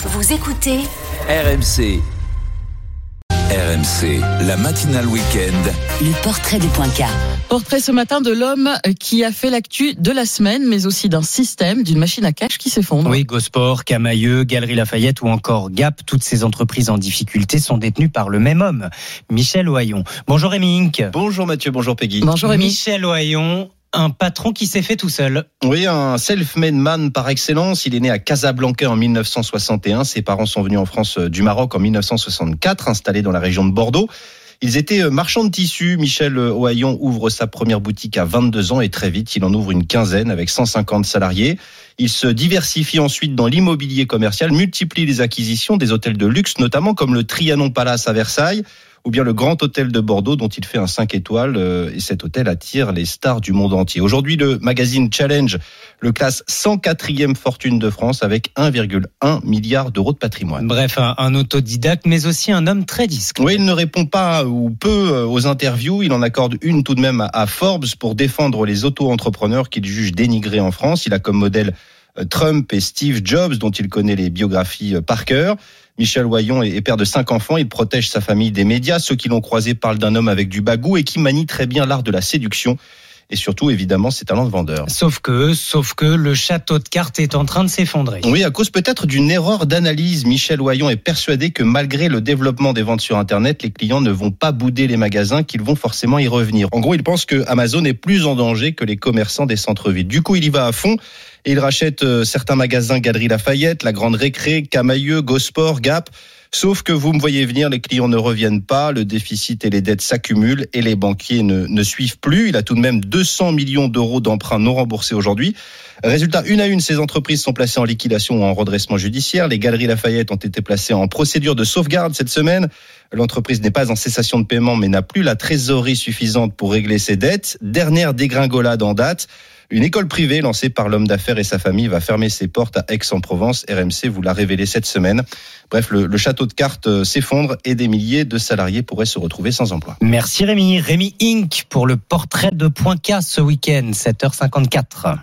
Vous écoutez RMC. RMC, la matinale week-end. le portrait du point K. Portrait ce matin de l'homme qui a fait l'actu de la semaine, mais aussi d'un système, d'une machine à cash qui s'effondre. Oui, Gosport, Camailleux, Galerie Lafayette ou encore Gap, toutes ces entreprises en difficulté sont détenues par le même homme, Michel Ohaillon. Bonjour Rémi Inc. Bonjour Mathieu, bonjour Peggy. Bonjour Rémi. Michel Ohaillon, un patron qui s'est fait tout seul. Oui, un self-made man par excellence. Il est né à Casablanca en 1961. Ses parents sont venus en France euh, du Maroc en 1964, installés dans la région de Bordeaux. Ils étaient euh, marchands de tissus. Michel Ohaillon ouvre sa première boutique à 22 ans et très vite, il en ouvre une quinzaine avec 150 salariés. Il se diversifie ensuite dans l'immobilier commercial, multiplie les acquisitions des hôtels de luxe, notamment comme le Trianon Palace à Versailles ou bien le Grand Hôtel de Bordeaux dont il fait un 5 étoiles euh, et cet hôtel attire les stars du monde entier. Aujourd'hui, le magazine Challenge le classe 104e fortune de France avec 1,1 milliard d'euros de patrimoine. Bref, un, un, autodidacte, mais aussi un homme très discret. Oui, il ne répond pas ou peu euh, aux interviews. Il en accorde une tout de même à Forbes pour défendre les auto-entrepreneurs qu'il juge dénigrés en France. Il a comme modèle Trump et Steve Jobs, dont il connaît les biographies par cœur. Michel Wayon est père de cinq enfants. Il protège sa famille des médias. Ceux qui l'ont croisé parlent d'un homme avec du bagou et qui manie très bien l'art de la séduction et surtout évidemment ses talents de vendeur. Sauf que, sauf que le château de cartes est en train de s'effondrer. Oui, à cause peut-être d'une erreur d'analyse, Michel Oyon est persuadé que malgré le développement des ventes sur Internet, les clients ne vont pas bouder les magasins, qu'ils vont forcément y revenir. En gros, il pense que Amazon est plus en danger que les commerçants des centres-villes. Du coup, il y va à fond et il rachète euh, certains magasins Galerie Lafayette, la Grande Récré, Camailleux, Gosport, Gap. Sauf que vous me voyez venir, les clients ne reviennent pas, le déficit et les dettes s'accumulent et les banquiers ne, suivent plus. Il a tout de même 200 millions d'euros d'emprunts non remboursés aujourd'hui. Résultat, une à une, ces entreprises sont placées en liquidation ou en redressement judiciaire. Les galeries Lafayette ont été placées en procédure de sauvegarde cette semaine. L'entreprise n'est pas en cessation de paiement mais n'a plus la trésorerie suffisante pour régler ses dettes. Dernière dégringolade en date. Une école privée lancée par l'homme d'affaires et sa famille va fermer ses portes à Aix-en-Provence. RMC vous l'a révélé cette semaine. Bref, le, château de cartes euh, s'effondre et des milliers de salariés pourraient se retrouver sans emploi. Merci Rémi. Rémi Inc. pour le portrait de Point K ce week-end, 7h54.